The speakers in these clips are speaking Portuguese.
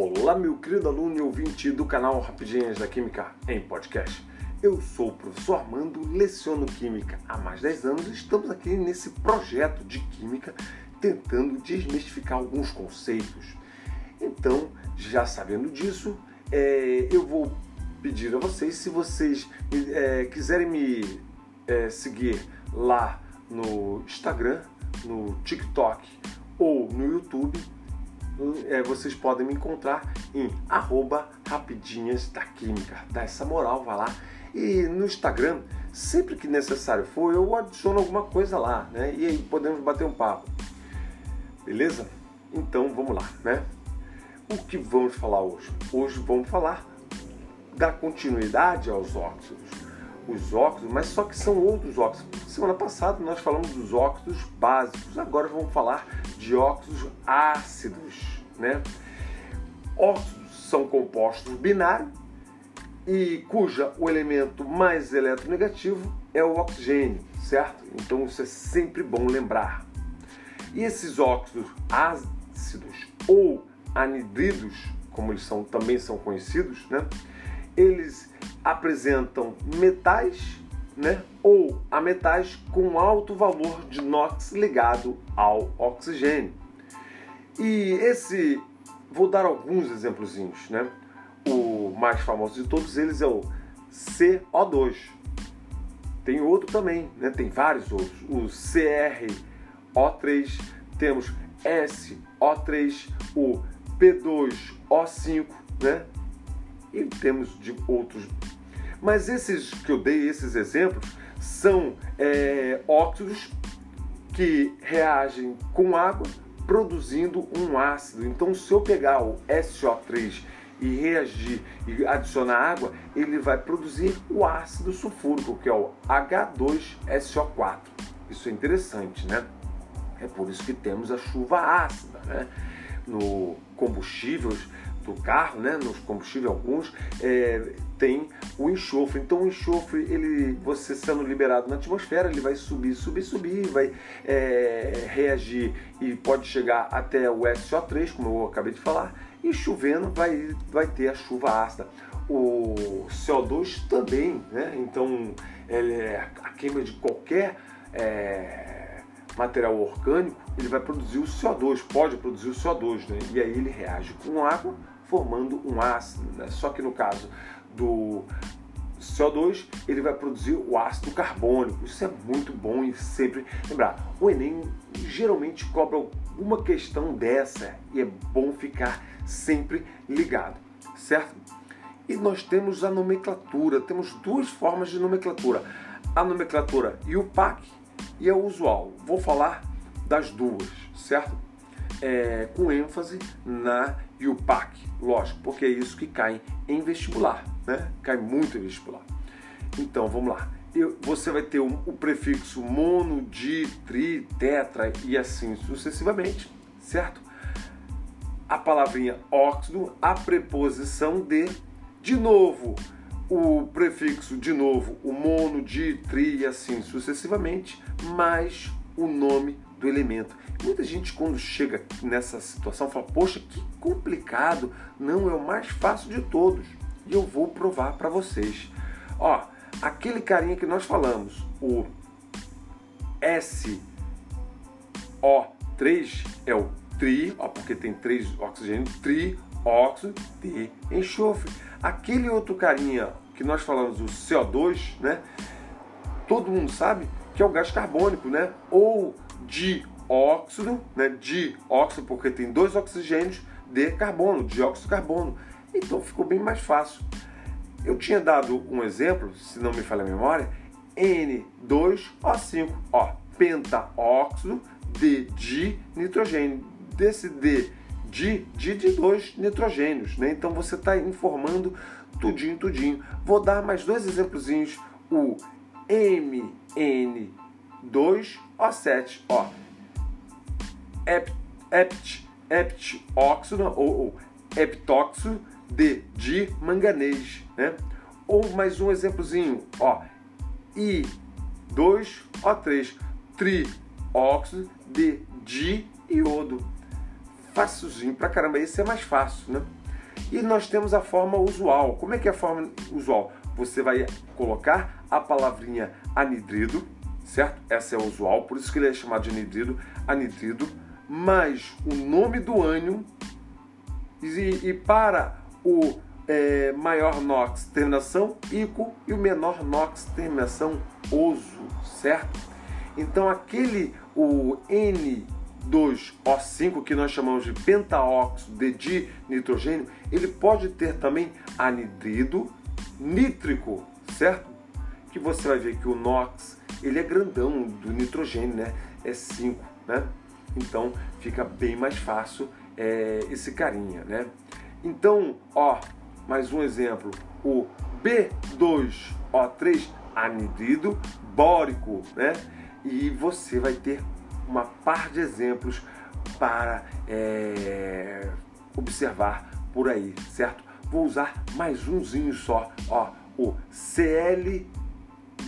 Olá, meu querido aluno e ouvinte do canal Rapidinhas da Química em Podcast. Eu sou o professor Armando, leciono Química há mais de 10 anos e estamos aqui nesse projeto de Química tentando desmistificar alguns conceitos. Então, já sabendo disso, é, eu vou pedir a vocês, se vocês é, quiserem me é, seguir lá no Instagram, no TikTok ou no YouTube, é, vocês podem me encontrar em arroba rapidinhas da química. Dá essa moral, vai lá. E no Instagram, sempre que necessário for, eu adiciono alguma coisa lá, né? E aí podemos bater um papo. Beleza? Então vamos lá, né? O que vamos falar hoje? Hoje vamos falar da continuidade aos óxidos. Os óxidos, mas só que são outros óxidos. Semana passada nós falamos dos óxidos básicos, agora vamos falar de óxidos ácidos, né? Óxidos são compostos binários e cuja o elemento mais eletronegativo é o oxigênio, certo? Então isso é sempre bom lembrar. E esses óxidos ácidos ou anidridos, como eles são, também são conhecidos, né? Eles apresentam metais, né? Ou a metais com alto valor de NOx ligado ao oxigênio. E esse, vou dar alguns exemplozinhos, né? O mais famoso de todos eles é o CO2. Tem outro também, né? Tem vários outros. O CrO3, temos SO3, o P2O5, né? E temos de outros. Mas esses que eu dei, esses exemplos, são é, óxidos que reagem com água produzindo um ácido. Então, se eu pegar o SO3 e reagir e adicionar água, ele vai produzir o ácido sulfúrico, que é o H2SO4. Isso é interessante, né? É por isso que temos a chuva ácida, né? No combustíveis do carro, né? Nos combustíveis alguns é, tem o enxofre. Então o enxofre, ele, você sendo liberado na atmosfera, ele vai subir, subir, subir, vai é, reagir e pode chegar até o SO3, como eu acabei de falar, e chovendo vai, vai ter a chuva ácida. O CO2 também, né? Então é, a queima de qualquer é, material orgânico, ele vai produzir o CO2, pode produzir o CO2, né? E aí ele reage com água, formando um ácido. Né? Só que no caso do CO2, ele vai produzir o ácido carbônico. Isso é muito bom e sempre lembrar. O Enem geralmente cobra uma questão dessa e é bom ficar sempre ligado, certo? E nós temos a nomenclatura, temos duas formas de nomenclatura. A nomenclatura IUPAC e a usual. Vou falar das duas, certo? É, com ênfase na IUPAC, lógico, porque é isso que cai em vestibular né? Cai muito em vestibular. Então, vamos lá. Eu, você vai ter o, o prefixo mono, di, tri, tetra e assim sucessivamente, certo? A palavrinha óxido, a preposição de, de novo, o prefixo de novo, o mono, di, tri e assim sucessivamente, mais o nome do elemento. Muita gente quando chega nessa situação fala: "Poxa, que complicado". Não é o mais fácil de todos e eu vou provar para vocês. Ó, aquele carinha que nós falamos, o SO3 é o tri, ó, porque tem três oxigênios, trióxido de enxofre. Aquele outro carinha que nós falamos, o CO2, né? Todo mundo sabe que é o gás carbônico, né? Ou dióxido, né? Dióxido porque tem dois oxigênios de carbono, dióxido de carbono. Então ficou bem mais fácil. Eu tinha dado um exemplo, se não me falha a memória, N2O5, ó, pentaóxido de nitrogênio. Desse D de, de, de dois nitrogênios, né? Então você está informando tudinho, tudinho. Vou dar mais dois exemplozinhos. O MN2O7, ó, ept, ept, ept óxido ou, ou heptóxido de, de manganês, né? Ou mais um exemplozinho, ó, I2O3, trióxido de iodo. Fácilzinho pra caramba, esse é mais fácil, né? E nós temos a forma usual. Como é que é a forma usual? Você vai colocar a palavrinha anidrido, certo? Essa é usual, por isso que ele é chamado de anidrido, anidrido, mais o nome do ânion e, e para o é, maior NOx terminação ICO e o menor NOx terminação OSO, certo? Então aquele, o N2O5, que nós chamamos de pentaóxido de dinitrogênio, ele pode ter também anidrido nítrico, certo? Que você vai ver que o NOx, ele é grandão do nitrogênio, né? É 5, né? Então fica bem mais fácil é, esse carinha, né? Então, ó, mais um exemplo, o B2O3 anidrido bórico, né? E você vai ter uma par de exemplos para é, observar por aí, certo? Vou usar mais umzinho só, ó, o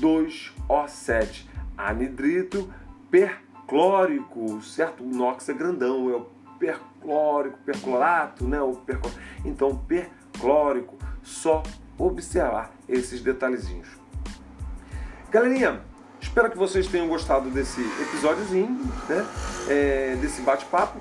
Cl2O7 anidrito perclórico, certo? O NOx é grandão, é o perclórico, perclorato, né? O perclor... Então, perclórico, só observar esses detalhezinhos. Galerinha, espero que vocês tenham gostado desse episódiozinho, né? É, desse bate-papo.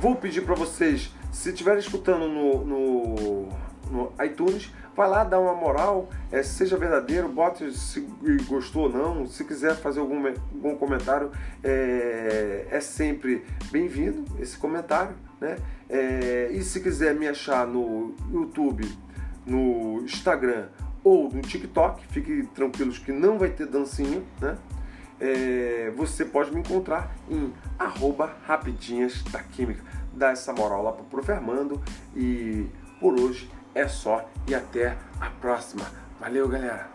Vou pedir para vocês, se estiverem escutando no, no, no iTunes, vai lá, dá uma moral, é, seja verdadeiro, bote se gostou ou não, se quiser fazer algum, algum comentário, é, é sempre bem-vindo esse comentário, né? É, e se quiser me achar no YouTube, no Instagram ou no TikTok, fique tranquilos que não vai ter dancinha, né? É, você pode me encontrar em arroba rapidinhas da química. Dá essa moral lá pro Profermando e por hoje é só e até a próxima. Valeu, galera!